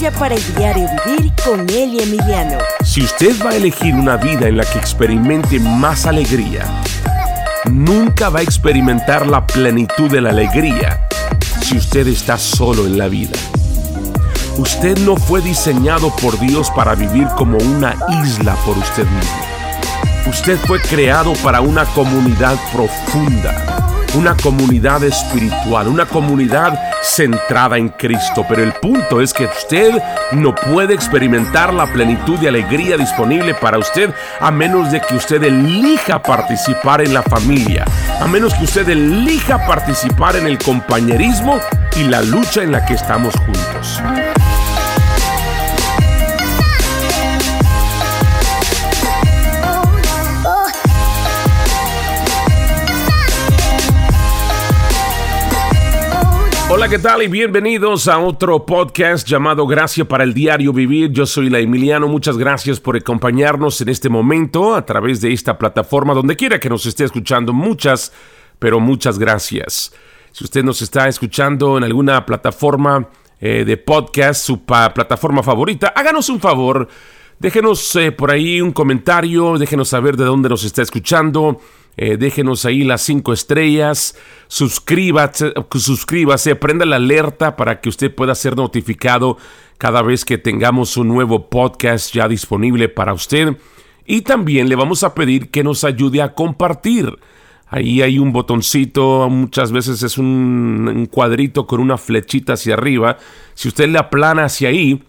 Para el diario vivir con Eli Emiliano. Si usted va a elegir una vida en la que experimente más alegría, nunca va a experimentar la plenitud de la alegría si usted está solo en la vida. Usted no fue diseñado por Dios para vivir como una isla por usted mismo. Usted fue creado para una comunidad profunda, una comunidad espiritual, una comunidad centrada en Cristo. Pero el punto es que usted no puede experimentar la plenitud de alegría disponible para usted a menos de que usted elija participar en la familia, a menos que usted elija participar en el compañerismo y la lucha en la que estamos juntos. ¿Qué tal? Y bienvenidos a otro podcast llamado Gracia para el Diario Vivir. Yo soy la Emiliano. Muchas gracias por acompañarnos en este momento a través de esta plataforma, donde quiera que nos esté escuchando. Muchas, pero muchas gracias. Si usted nos está escuchando en alguna plataforma eh, de podcast, su plataforma favorita, háganos un favor. Déjenos eh, por ahí un comentario, déjenos saber de dónde nos está escuchando eh, déjenos ahí las cinco estrellas, suscríbase, suscríbase, prenda la alerta para que usted pueda ser notificado cada vez que tengamos un nuevo podcast ya disponible para usted. Y también le vamos a pedir que nos ayude a compartir. Ahí hay un botoncito, muchas veces es un, un cuadrito con una flechita hacia arriba. Si usted le aplana hacia ahí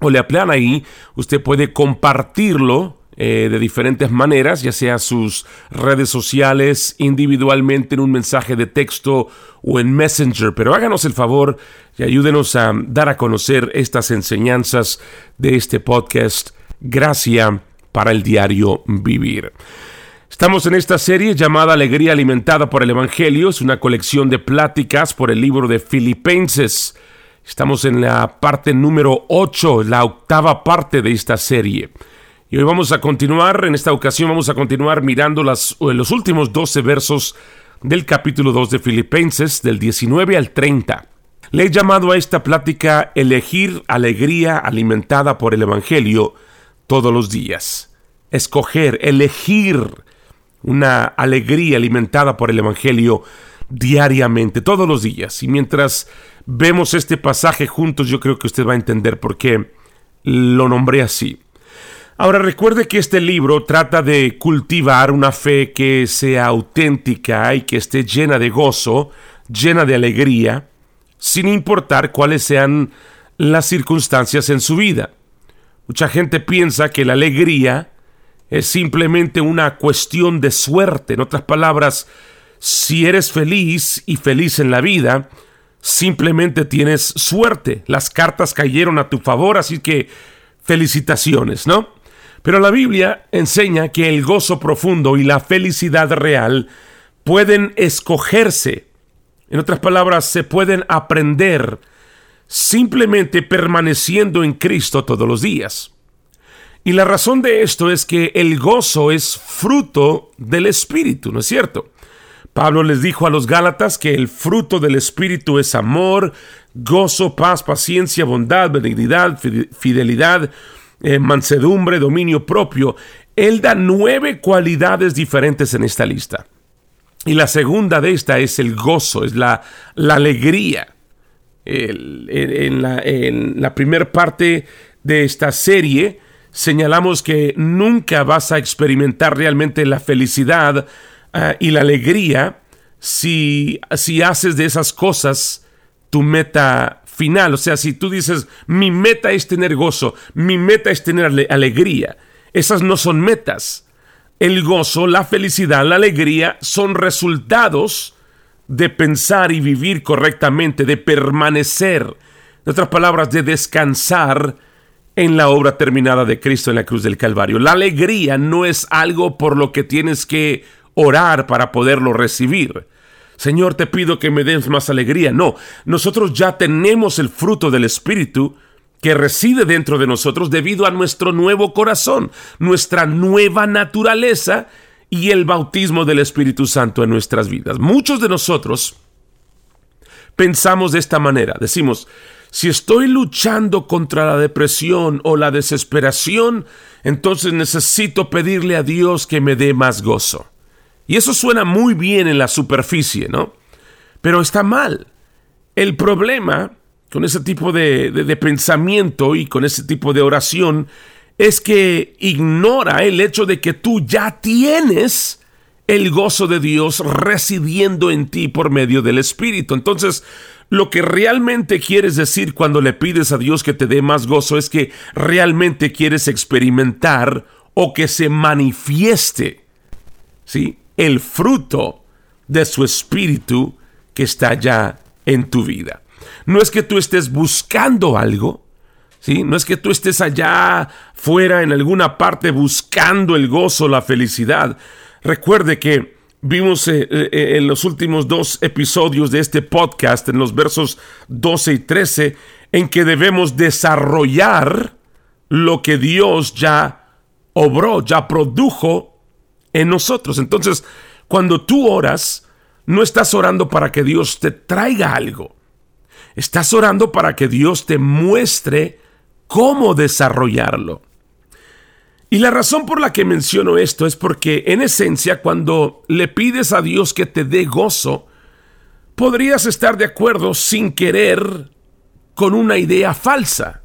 o le aplana ahí, usted puede compartirlo eh, de diferentes maneras, ya sea sus redes sociales, individualmente en un mensaje de texto o en Messenger. Pero háganos el favor y ayúdenos a dar a conocer estas enseñanzas de este podcast. Gracia para el diario Vivir. Estamos en esta serie llamada Alegría alimentada por el Evangelio. Es una colección de pláticas por el libro de Filipenses. Estamos en la parte número 8, la octava parte de esta serie. Y hoy vamos a continuar, en esta ocasión vamos a continuar mirando las, los últimos 12 versos del capítulo 2 de Filipenses, del 19 al 30. Le he llamado a esta plática Elegir alegría alimentada por el Evangelio todos los días. Escoger, elegir una alegría alimentada por el Evangelio diariamente, todos los días. Y mientras vemos este pasaje juntos, yo creo que usted va a entender por qué lo nombré así. Ahora recuerde que este libro trata de cultivar una fe que sea auténtica y que esté llena de gozo, llena de alegría, sin importar cuáles sean las circunstancias en su vida. Mucha gente piensa que la alegría es simplemente una cuestión de suerte. En otras palabras, si eres feliz y feliz en la vida, simplemente tienes suerte. Las cartas cayeron a tu favor, así que felicitaciones, ¿no? Pero la Biblia enseña que el gozo profundo y la felicidad real pueden escogerse. En otras palabras, se pueden aprender simplemente permaneciendo en Cristo todos los días. Y la razón de esto es que el gozo es fruto del Espíritu, ¿no es cierto? Pablo les dijo a los Gálatas que el fruto del Espíritu es amor, gozo, paz, paciencia, bondad, benignidad, fidelidad, eh, mansedumbre, dominio propio. Él da nueve cualidades diferentes en esta lista. Y la segunda de esta es el gozo, es la, la alegría. en, la, primera parte de esta serie señalamos que nunca vas a experimentar realmente la felicidad ah, y la alegría si, si haces de esas cosas tu meta final. O sea, si tú dices, mi meta es tener gozo, mi meta es tener alegría, esas no son metas. El gozo, la felicidad, la alegría son resultados de pensar y vivir correctamente, de permanecer, en otras palabras, de descansar en la obra terminada de Cristo en la cruz del Calvario. La alegría no es algo por lo que tienes que orar para poderlo recibir. Señor, te pido que me des más alegría. No, nosotros ya tenemos el fruto del Espíritu que reside dentro de nosotros debido a nuestro nuevo corazón, nuestra nueva naturaleza y el bautismo del Espíritu Santo en nuestras vidas. Muchos de nosotros pensamos de esta manera. Decimos, si estoy luchando contra la depresión o la desesperación, entonces necesito pedirle a Dios que me dé más gozo. Y eso suena muy bien en la superficie, ¿no? Pero está mal. El problema con ese tipo de, pensamiento y con ese tipo de oración es que ignora el hecho de que tú ya tienes el gozo de Dios residiendo en ti por medio del Espíritu. Entonces, lo que realmente quieres decir cuando le pides a Dios que te dé más gozo es que realmente quieres experimentar o que se manifieste, ¿sí? El fruto de su Espíritu que está ya en tu vida. No es que tú estés buscando algo, ¿sí? No es que tú estés allá fuera en alguna parte buscando el gozo, la felicidad. Recuerde que vimos eh, eh, en los últimos dos episodios de este podcast, en los versos 12 y 13, en que debemos desarrollar lo que Dios ya obró, ya produjo en nosotros. Entonces, cuando tú oras, no estás orando para que Dios te traiga algo. Estás orando para que Dios te muestre cómo desarrollarlo. Y la razón por la que menciono esto es porque en esencia cuando le pides a Dios que te dé gozo, podrías estar de acuerdo sin querer con una idea falsa.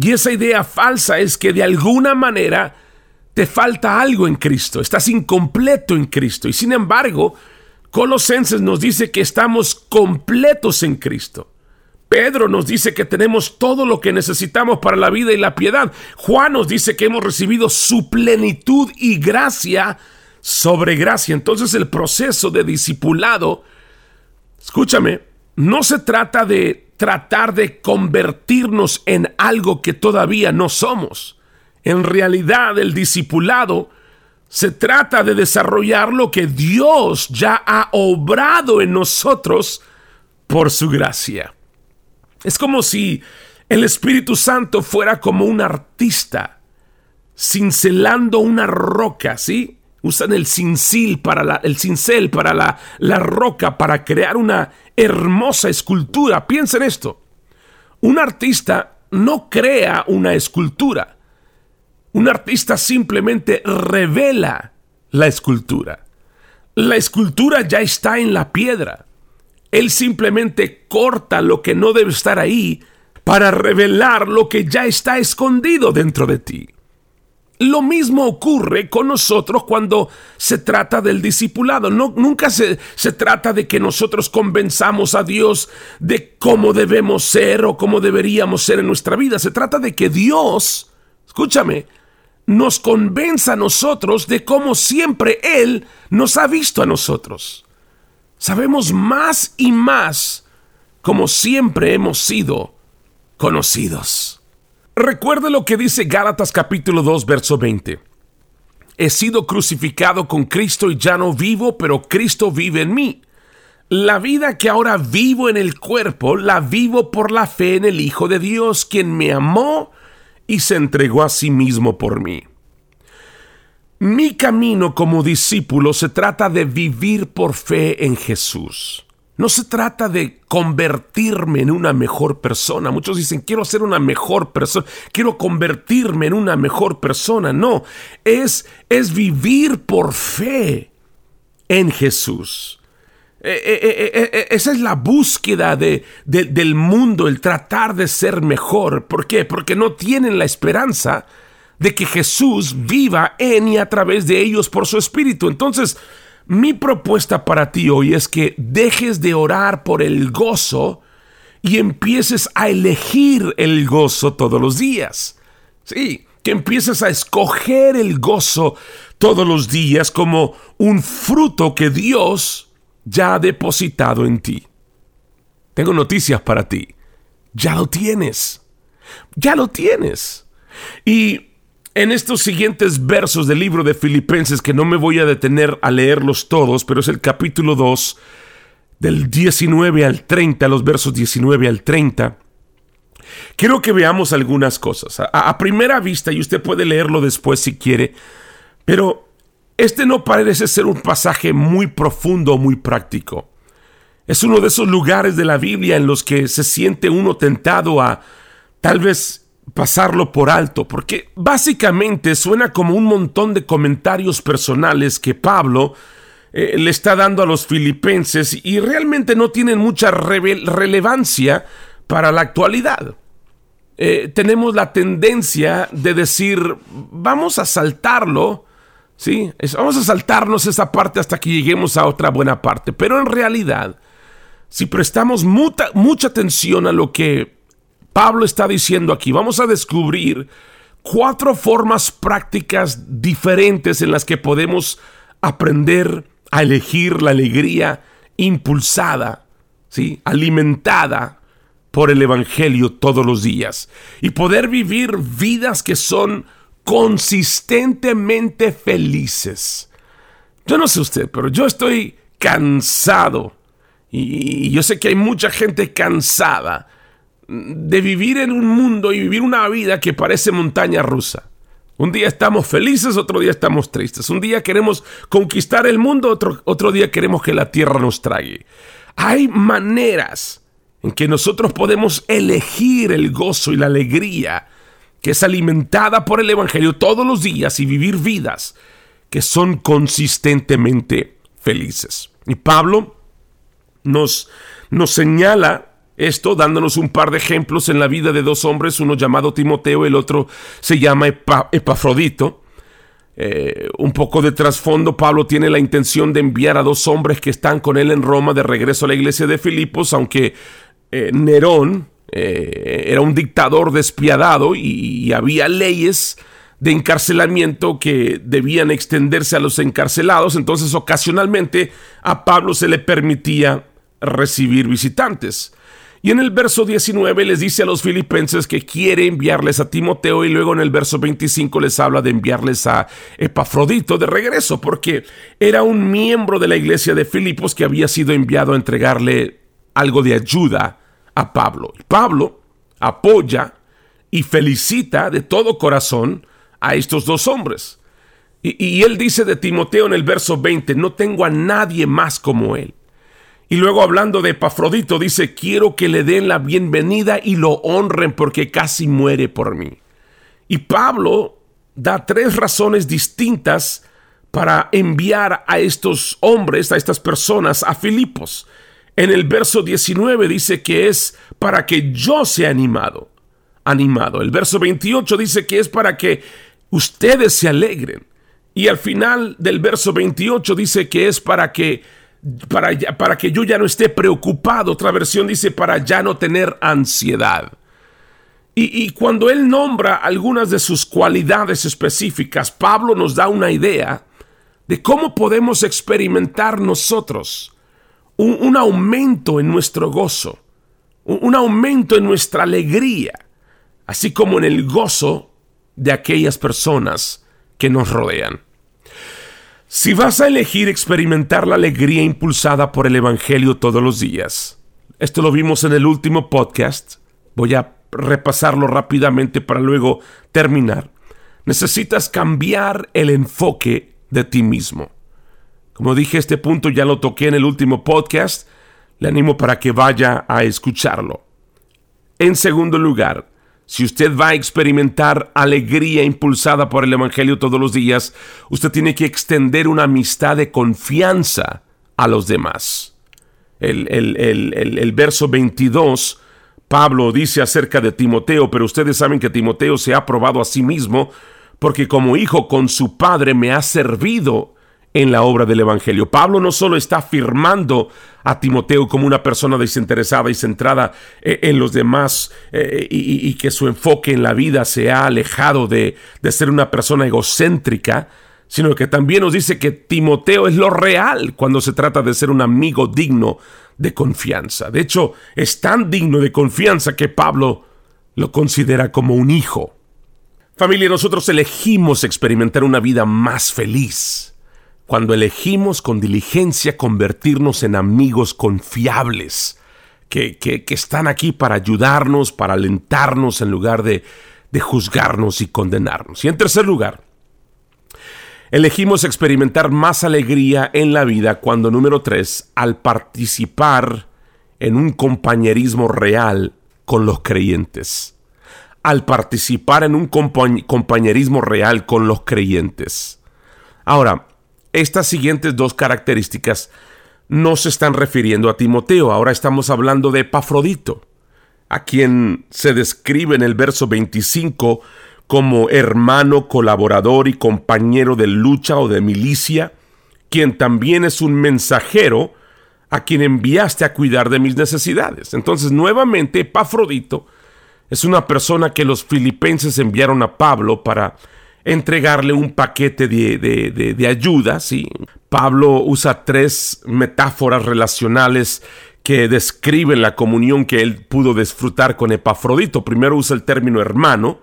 Y esa idea falsa es que de alguna manera te falta algo en Cristo, estás incompleto en Cristo. Y sin embargo, Colosenses nos dice que estamos completos en Cristo. Pedro nos dice que tenemos todo lo que necesitamos para la vida y la piedad. Juan nos dice que hemos recibido su plenitud y gracia sobre gracia. Entonces el proceso de discipulado, escúchame, no se trata de tratar de convertirnos en algo que todavía no somos. En realidad el discipulado se trata de desarrollar lo que Dios ya ha obrado en nosotros por su gracia. Es como si el Espíritu Santo fuera como un artista cincelando una roca, ¿sí? Usan el cincel para la, el cincel para la, la roca para crear una hermosa escultura. Piensa en esto. Un artista no crea una escultura. Un artista simplemente revela la escultura. La escultura ya está en la piedra. Él simplemente corta lo que no debe estar ahí para revelar lo que ya está escondido dentro de ti. Lo mismo ocurre con nosotros cuando se trata del discipulado. No, nunca se, se trata de que nosotros convenzamos a Dios de cómo debemos ser o cómo deberíamos ser en nuestra vida. Se trata de que Dios, escúchame, nos convenza a nosotros de cómo siempre Él nos ha visto a nosotros. Sabemos más y más como siempre hemos sido conocidos. Recuerde lo que dice Gálatas capítulo 2 verso 20. He sido crucificado con Cristo y ya no vivo, pero Cristo vive en mí. La vida que ahora vivo en el cuerpo, la vivo por la fe en el Hijo de Dios, quien me amó y se entregó a sí mismo por mí. Mi camino como discípulo se trata de vivir por fe en Jesús. No se trata de convertirme en una mejor persona. Muchos dicen, quiero ser una mejor persona, quiero convertirme en una mejor persona. No, es, es vivir por fe en Jesús. E, e, e, esa es la búsqueda de, del mundo, el tratar de ser mejor. ¿Por qué? Porque no tienen la esperanza de que Jesús viva en y a través de ellos por su Espíritu. Entonces, mi propuesta para ti hoy es que dejes de orar por el gozo y empieces a elegir el gozo todos los días. Sí, que empieces a escoger el gozo todos los días como un fruto que Dios ya ha depositado en ti. Tengo noticias para ti. Ya lo tienes. Ya lo tienes. Y en estos siguientes versos del libro de Filipenses, que no me voy a detener a leerlos todos, pero es el capítulo 2, del 19 al 30, los versos 19 al 30, quiero que veamos algunas cosas. A, a primera vista, y usted puede leerlo después si quiere, pero este no parece ser un pasaje muy profundo o muy práctico. Es uno de esos lugares de la Biblia en los que se siente uno tentado a tal vez pasarlo por alto, porque básicamente suena como un montón de comentarios personales que Pablo eh, le está dando a los filipenses y realmente no tienen mucha relevancia para la actualidad. Eh, tenemos la tendencia de decir, vamos a saltarlo, ¿sí? vamos a saltarnos esa parte hasta que lleguemos a otra buena parte. Pero en realidad, si prestamos mucha, mucha atención a lo que Pablo está diciendo aquí, vamos a descubrir cuatro formas prácticas diferentes en las que podemos aprender a elegir la alegría impulsada, ¿sí? alimentada por el Evangelio todos los días y poder vivir vidas que son consistentemente felices. Yo no sé usted, pero yo estoy cansado y yo sé que hay mucha gente cansada de vivir en un mundo y vivir una vida que parece montaña rusa. Un día estamos felices, otro día estamos tristes. Un día queremos conquistar el mundo, otro, otro día queremos que la tierra nos trague. Hay maneras en que nosotros podemos elegir el gozo y la alegría que es alimentada por el Evangelio todos los días y vivir vidas que son consistentemente felices. Y Pablo nos, nos señala esto dándonos un par de ejemplos en la vida de dos hombres, uno llamado Timoteo, el otro se llama Epafrodito. Eh, un poco de trasfondo, Pablo tiene la intención de enviar a dos hombres que están con él en Roma de regreso a la iglesia de Filipos, aunque eh, Nerón eh, era un dictador despiadado y, había leyes de encarcelamiento que debían extenderse a los encarcelados, entonces ocasionalmente a Pablo se le permitía recibir visitantes. Y en el verso 19 les dice a los filipenses que quiere enviarles a Timoteo y luego en el verso 25 les habla de enviarles a Epafrodito de regreso porque era un miembro de la iglesia de Filipos que había sido enviado a entregarle algo de ayuda a Pablo. Pablo apoya y felicita de todo corazón a estos dos hombres. Y, y, él dice de Timoteo en el verso 20, no tengo a nadie más como él. Y luego hablando de Epafrodito dice, quiero que le den la bienvenida y lo honren porque casi muere por mí. Y Pablo da tres razones distintas para enviar a estos hombres, a estas personas, a Filipos. En el verso 19 dice que es para que yo sea animado. Animado. El verso 28 dice que es para que ustedes se alegren. Y al final del verso 28 dice que es para que para, para que yo ya no esté preocupado. Otra versión dice para ya no tener ansiedad. Y, y, cuando él nombra algunas de sus cualidades específicas, Pablo nos da una idea de cómo podemos experimentar nosotros un, aumento en nuestro gozo, un, aumento en nuestra alegría, así como en el gozo de aquellas personas que nos rodean. Si vas a elegir experimentar la alegría impulsada por el Evangelio todos los días, esto lo vimos en el último podcast, voy a repasarlo rápidamente para luego terminar, necesitas cambiar el enfoque de ti mismo. Como dije, este punto ya lo toqué en el último podcast. Le animo para que vaya a escucharlo. En segundo lugar, si usted va a experimentar alegría impulsada por el Evangelio todos los días, usted tiene que extender una amistad de confianza a los demás. El, el, verso 22, Pablo dice acerca de Timoteo, pero ustedes saben que Timoteo se ha probado a sí mismo porque como hijo con su padre me ha servido en la obra del Evangelio. Pablo no solo está afirmando a Timoteo como una persona desinteresada y centrada eh, en los demás eh, y, que su enfoque en la vida se ha alejado de, de ser una persona egocéntrica, sino que también nos dice que Timoteo es lo real cuando se trata de ser un amigo digno de confianza. De hecho, es tan digno de confianza que Pablo lo considera como un hijo. Familia, nosotros elegimos experimentar una vida más feliz cuando elegimos con diligencia convertirnos en amigos confiables, que, están aquí para ayudarnos, para alentarnos en lugar de, de juzgarnos y condenarnos. Y en tercer lugar, Elegimos experimentar más alegría en la vida cuando, número tres, al participar en un compañerismo real con los creyentes. Al participar en un compañerismo real con los creyentes. Ahora, estas siguientes dos características no se están refiriendo a Timoteo, ahora estamos hablando de Epafrodito, a quien se describe en el verso 25 como hermano, colaborador y compañero de lucha o de milicia, quien también es un mensajero a quien enviaste a cuidar de mis necesidades. Entonces, nuevamente, Epafrodito es una persona que los filipenses enviaron a Pablo para entregarle un paquete de, de, de, ayuda. ¿sí? Pablo usa tres metáforas relacionales que describen la comunión que él pudo disfrutar con Epafrodito. Primero usa el término hermano,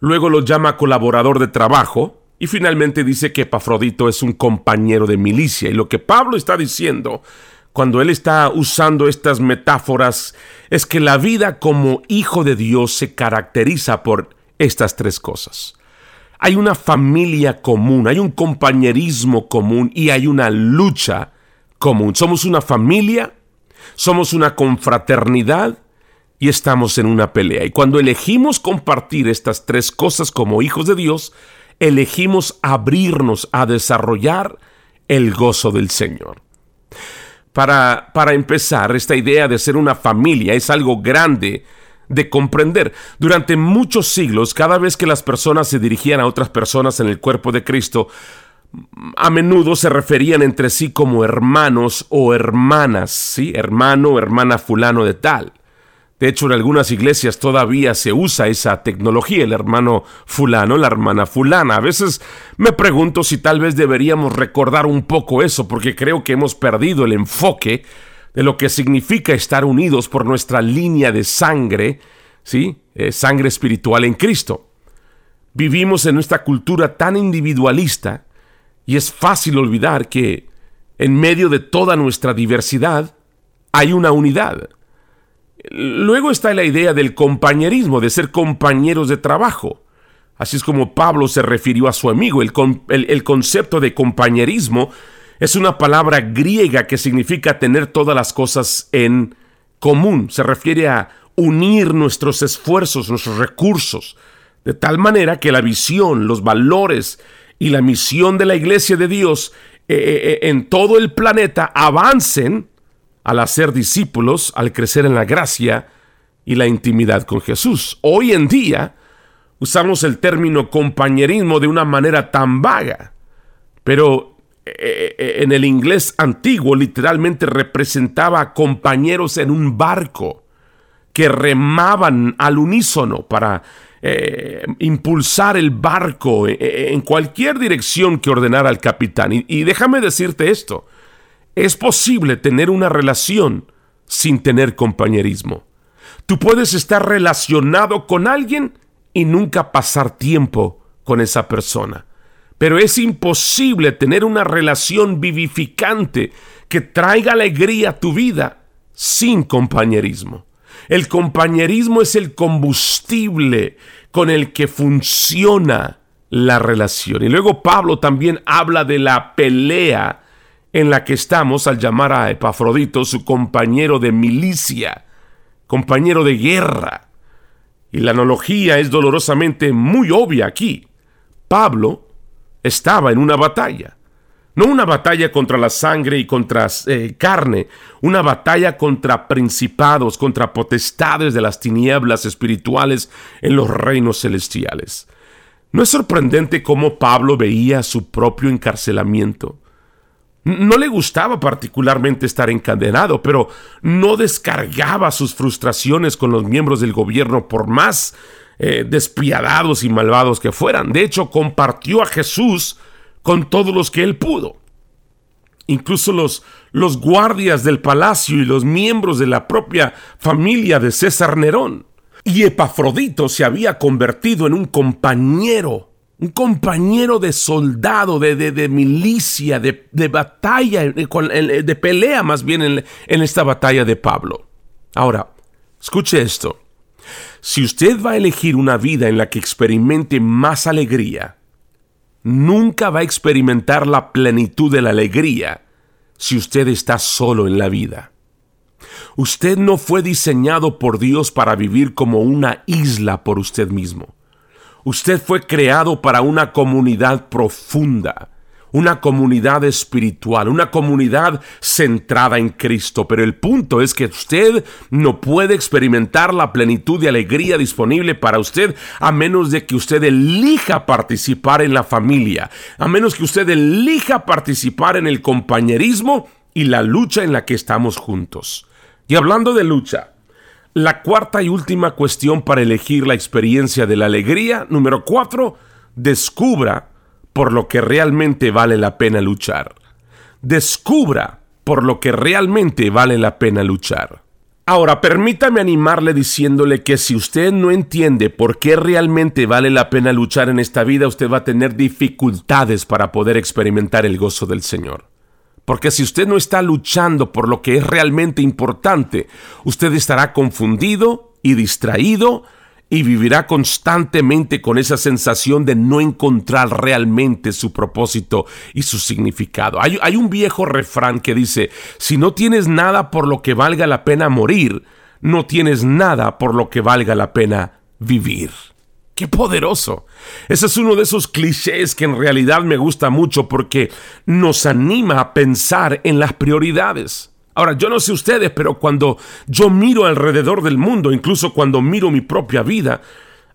luego lo llama colaborador de trabajo y finalmente dice que Epafrodito es un compañero de milicia. Y lo que Pablo está diciendo cuando él está usando estas metáforas es que la vida como hijo de Dios se caracteriza por estas tres cosas. Hay una familia común, hay un compañerismo común y hay una lucha común. Somos una familia, somos una confraternidad y estamos en una pelea. Y cuando elegimos compartir estas tres cosas como hijos de Dios, elegimos abrirnos a desarrollar el gozo del Señor. Para, para empezar, esta idea de ser una familia es algo grande de comprender. Durante muchos siglos, cada vez que las personas se dirigían a otras personas en el cuerpo de Cristo, a menudo se referían entre sí como hermanos o hermanas, ¿sí? Hermano hermana fulano de tal. De hecho, en algunas iglesias todavía se usa esa tecnología, el hermano fulano, la hermana fulana. A veces me pregunto si tal vez deberíamos recordar un poco eso, porque creo que hemos perdido el enfoque de lo que significa estar unidos por nuestra línea de sangre, ¿sí? Eh, sangre espiritual en Cristo. Vivimos en nuestra cultura tan individualista y es fácil olvidar que en medio de toda nuestra diversidad hay una unidad. Luego está la idea del compañerismo, de ser compañeros de trabajo. Así es como Pablo se refirió a su amigo. El, el, concepto de compañerismo es una palabra griega que significa tener todas las cosas en común. Se refiere a unir nuestros esfuerzos, nuestros recursos, de tal manera que la visión, los valores y la misión de la iglesia de Dios eh, eh, eh, en todo el planeta avancen al hacer discípulos, al crecer en la gracia y la intimidad con Jesús. Hoy en día usamos el término compañerismo de una manera tan vaga, pero en el inglés antiguo literalmente representaba compañeros en un barco que remaban al unísono para eh, impulsar el barco en cualquier dirección que ordenara el capitán. y déjame decirte esto, es posible tener una relación sin tener compañerismo. Tú puedes estar relacionado con alguien y nunca pasar tiempo con esa persona. Pero es imposible tener una relación vivificante que traiga alegría a tu vida sin compañerismo. El compañerismo es el combustible con el que funciona la relación. Y luego Pablo también habla de la pelea en la que estamos al llamar a Epafrodito su compañero de milicia, compañero de guerra. Y la analogía es dolorosamente muy obvia aquí. Pablo estaba en una batalla. No una batalla contra la sangre y contra eh, carne, una batalla contra principados, contra potestades de las tinieblas espirituales en los reinos celestiales. ¿No es sorprendente cómo Pablo veía su propio encarcelamiento? No le gustaba particularmente estar encadenado, pero no descargaba sus frustraciones con los miembros del gobierno por más eh, despiadados y malvados que fueran. De hecho, compartió a Jesús con todos los que él pudo. Incluso los, los guardias del palacio y los miembros de la propia familia de César Nerón. Y Epafrodito se había convertido en un compañero un compañero de soldado, de, de, milicia, de, batalla, de pelea más bien en, en esta batalla de Pablo. Ahora, escuche esto. Si usted va a elegir una vida en la que experimente más alegría, nunca va a experimentar la plenitud de la alegría si usted está solo en la vida. Usted no fue diseñado por Dios para vivir como una isla por usted mismo. Usted fue creado para una comunidad profunda, una comunidad espiritual, una comunidad centrada en Cristo. Pero el punto es que usted no puede experimentar la plenitud de alegría disponible para usted a menos de que usted elija participar en la familia, a menos que usted elija participar en el compañerismo y la lucha en la que estamos juntos. Y hablando de lucha, la cuarta y última cuestión para elegir la experiencia de la alegría, número cuatro, descubra por lo que realmente vale la pena luchar. Descubra por lo que realmente vale la pena luchar. Ahora, permítame animarle diciéndole que si usted no entiende por qué realmente vale la pena luchar en esta vida, usted va a tener dificultades para poder experimentar el gozo del Señor. Porque si usted no está luchando por lo que es realmente importante, usted estará confundido y distraído y vivirá constantemente con esa sensación de no encontrar realmente su propósito y su significado. Hay, un viejo refrán que dice, si no tienes nada por lo que valga la pena morir, no tienes nada por lo que valga la pena vivir. ¡Qué poderoso! Ese es uno de esos clichés que en realidad me gusta mucho porque nos anima a pensar en las prioridades. Ahora, yo no sé ustedes, pero cuando yo miro alrededor del mundo, incluso cuando miro mi propia vida,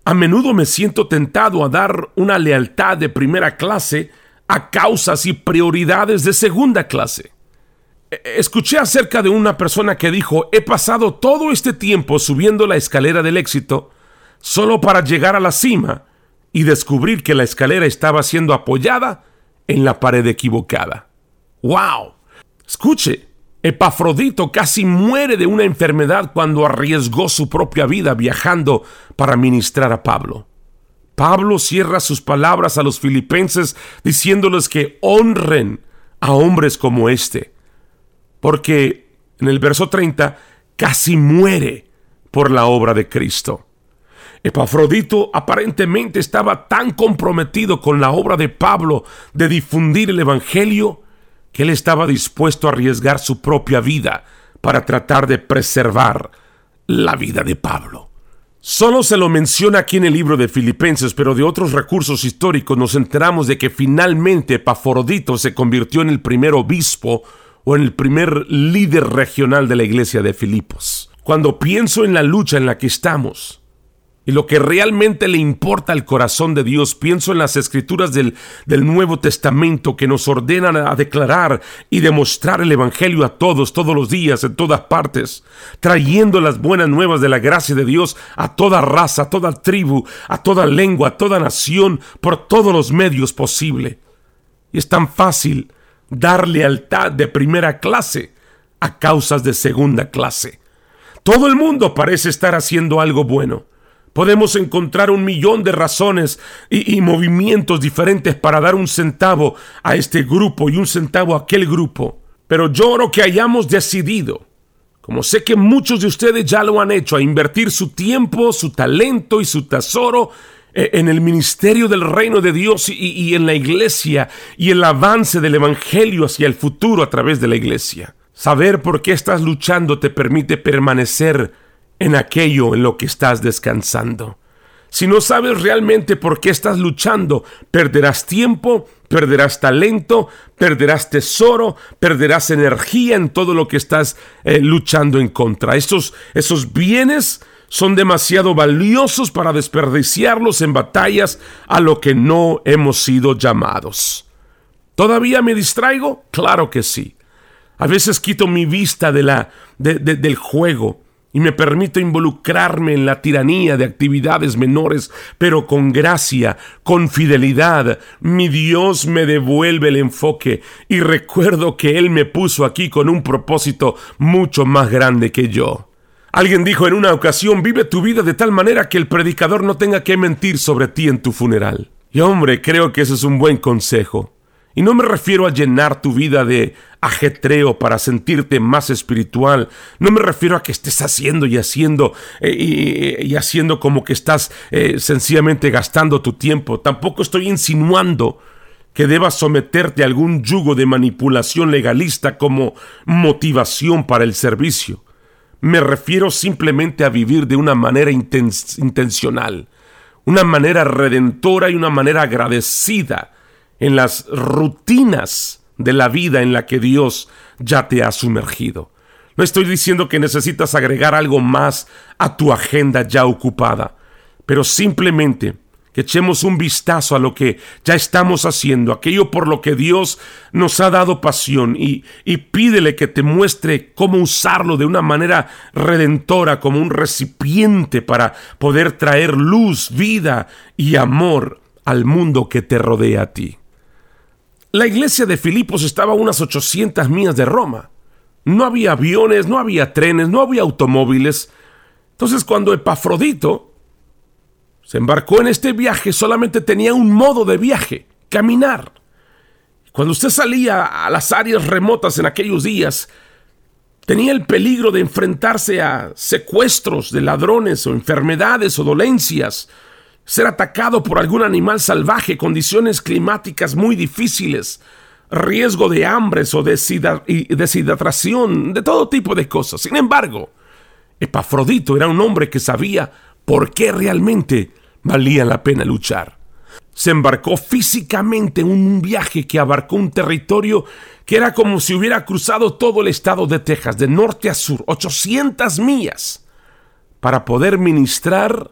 a menudo me siento tentado a dar una lealtad de primera clase a causas y prioridades de segunda clase. E, escuché acerca de una persona que dijo, he pasado todo este tiempo subiendo la escalera del éxito solo para llegar a la cima y descubrir que la escalera estaba siendo apoyada en la pared equivocada. ¡Wow! Escuche, Epafrodito casi muere de una enfermedad cuando arriesgó su propia vida viajando para ministrar a Pablo. Pablo cierra sus palabras a los filipenses diciéndoles que honren a hombres como este, porque en el verso 30 casi muere por la obra de Cristo. Epafrodito aparentemente estaba tan comprometido con la obra de Pablo de difundir el Evangelio que él estaba dispuesto a arriesgar su propia vida para tratar de preservar la vida de Pablo. Solo se lo menciona aquí en el libro de Filipenses, pero de otros recursos históricos nos enteramos de que finalmente Epafrodito se convirtió en el primer obispo o en el primer líder regional de la iglesia de Filipos. Cuando pienso en la lucha en la que estamos, y lo que realmente le importa al corazón de Dios, pienso en las escrituras del, del, Nuevo Testamento que nos ordenan a declarar y demostrar el Evangelio a todos, todos los días, en todas partes, trayendo las buenas nuevas de la gracia de Dios a toda raza, a toda tribu, a toda lengua, a toda nación, por todos los medios posible. Y es tan fácil dar lealtad de primera clase a causas de segunda clase. Todo el mundo parece estar haciendo algo bueno Podemos encontrar un millón de razones y, movimientos diferentes para dar un centavo a este grupo y un centavo a aquel grupo. Pero yo oro que hayamos decidido, como sé que muchos de ustedes ya lo han hecho, a invertir su tiempo, su talento y su tesoro eh, en el ministerio del reino de Dios y, y en la iglesia y el avance del Evangelio hacia el futuro a través de la iglesia. Saber por qué estás luchando te permite permanecer en aquello en lo que estás descansando. Si no sabes realmente por qué estás luchando, perderás tiempo, perderás talento, perderás tesoro, perderás energía en todo lo que estás eh, luchando en contra. Esos, esos bienes son demasiado valiosos para desperdiciarlos en batallas a lo que no hemos sido llamados. ¿Todavía me distraigo? Claro que sí. A veces quito mi vista de la, del juego y me permito involucrarme en la tiranía de actividades menores, pero con gracia, con fidelidad. Mi Dios me devuelve el enfoque y recuerdo que Él me puso aquí con un propósito mucho más grande que yo. Alguien dijo en una ocasión, vive tu vida de tal manera que el predicador no tenga que mentir sobre ti en tu funeral. Y hombre, creo que ese es un buen consejo. Y no me refiero a llenar tu vida de ajetreo para sentirte más espiritual. No me refiero a que estés haciendo y haciendo eh, y, haciendo como que estás eh, sencillamente gastando tu tiempo. Tampoco estoy insinuando que debas someterte a algún yugo de manipulación legalista como motivación para el servicio. Me refiero simplemente a vivir de una manera intencional, una manera redentora y una manera agradecida en las rutinas de la vida en la que Dios ya te ha sumergido. No estoy diciendo que necesitas agregar algo más a tu agenda ya ocupada, pero simplemente que echemos un vistazo a lo que ya estamos haciendo, aquello por lo que Dios nos ha dado pasión y, y pídele que te muestre cómo usarlo de una manera redentora, como un recipiente para poder traer luz, vida y amor al mundo que te rodea a ti. La iglesia de Filipos estaba a unas 800 millas de Roma. No había aviones, no había trenes, no había automóviles. Entonces cuando Epafrodito se embarcó en este viaje, solamente tenía un modo de viaje, caminar. Cuando usted salía a las áreas remotas en aquellos días, tenía el peligro de enfrentarse a secuestros de ladrones o enfermedades o dolencias, ser atacado por algún animal salvaje, condiciones climáticas muy difíciles, riesgo de hambres o deshidratación, de todo tipo de cosas. Sin embargo, Epafrodito era un hombre que sabía por qué realmente valía la pena luchar. Se embarcó físicamente en un viaje que abarcó un territorio que era como si hubiera cruzado todo el estado de Texas, de norte a sur, 800 millas, para poder ministrar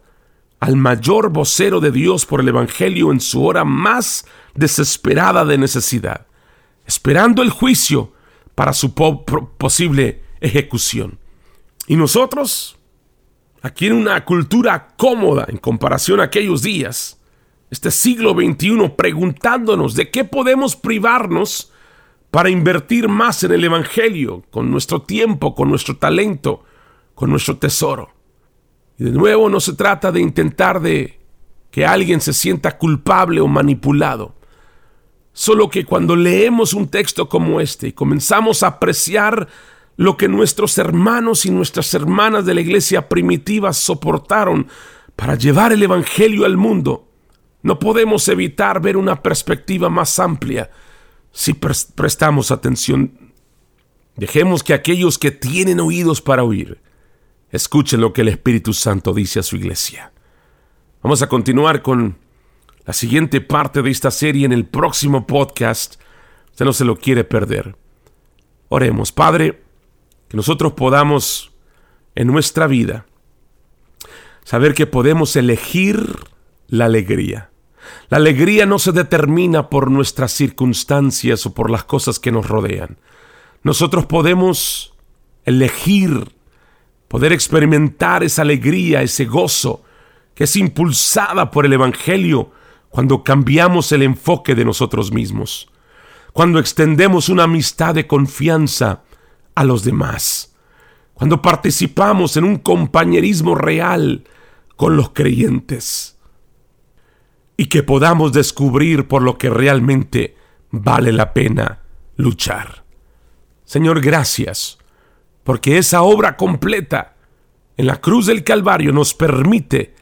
al mayor vocero de Dios por el Evangelio en su hora más desesperada de necesidad, esperando el juicio para su posible ejecución. Y nosotros, aquí en una cultura cómoda en comparación a aquellos días, este siglo XXI, preguntándonos de qué podemos privarnos para invertir más en el Evangelio, con nuestro tiempo, con nuestro talento, con nuestro tesoro. De nuevo no se trata de intentar de que alguien se sienta culpable o manipulado. Solo que cuando leemos un texto como este y comenzamos a apreciar lo que nuestros hermanos y nuestras hermanas de la iglesia primitiva soportaron para llevar el Evangelio al mundo, no podemos evitar ver una perspectiva más amplia si prestamos atención. Dejemos que aquellos que tienen oídos para oír, Escuchen lo que el Espíritu Santo dice a su iglesia. Vamos a continuar con la siguiente parte de esta serie en el próximo podcast. Usted no se lo quiere perder. Oremos, Padre, que nosotros podamos en nuestra vida saber que podemos elegir la alegría. La alegría no se determina por nuestras circunstancias o por las cosas que nos rodean. Nosotros podemos elegir poder experimentar esa alegría, ese gozo que es impulsada por el Evangelio cuando cambiamos el enfoque de nosotros mismos, cuando extendemos una amistad de confianza a los demás, cuando participamos en un compañerismo real con los creyentes y que podamos descubrir por lo que realmente vale la pena luchar. Señor, gracias porque esa obra completa en la cruz del Calvario nos permite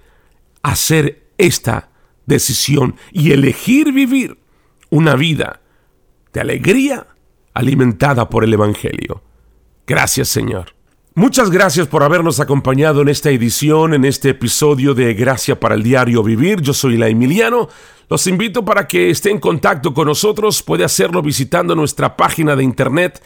hacer esta decisión y elegir vivir una vida de alegría alimentada por el Evangelio. Gracias Señor. Muchas gracias por habernos acompañado en esta edición, en este episodio de Gracia para el Diario Vivir. Yo soy la Emiliano. Los invito para que esté en contacto con nosotros. Puede hacerlo visitando nuestra página de internet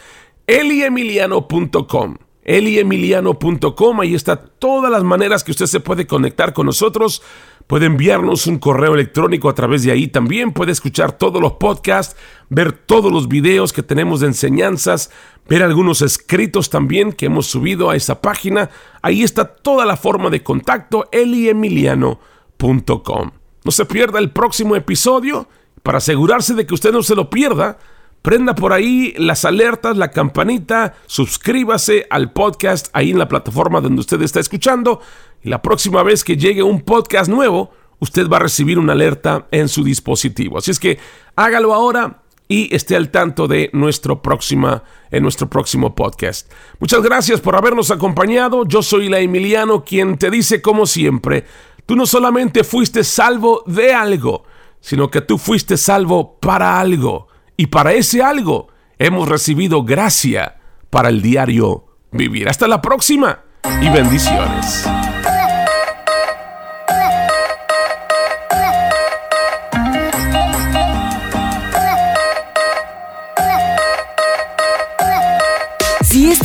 eliemiliano.com. Eliemiliano.com, ahí está todas las maneras que usted se puede conectar con nosotros. Puede enviarnos un correo electrónico a través de ahí también. Puede escuchar todos los podcasts, ver todos los videos que tenemos de enseñanzas, ver algunos escritos también que hemos subido a esa página. Ahí está toda la forma de contacto, eliemiliano.com. No se pierda el próximo episodio. Para asegurarse de que usted no se lo pierda, Prenda por ahí las alertas, la campanita, suscríbase al podcast ahí en la plataforma donde usted está escuchando y la próxima vez que llegue un podcast nuevo, usted va a recibir una alerta en su dispositivo. Así es que hágalo ahora y esté al tanto de nuestro, próxima, en nuestro próximo podcast. Muchas gracias por habernos acompañado. Yo soy la Emiliano, quien te dice como siempre, tú no solamente fuiste salvo de algo, sino que tú fuiste salvo para algo. Y para ese algo hemos recibido gracia para el diario vivir. Hasta la próxima y bendiciones.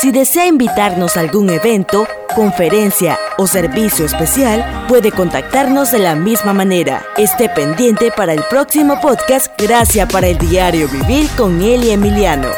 si desea invitarnos a algún evento, conferencia o servicio especial, puede contactarnos de la misma manera. Esté pendiente para el próximo podcast Gracias para el Diario Vivir con Eli Emiliano.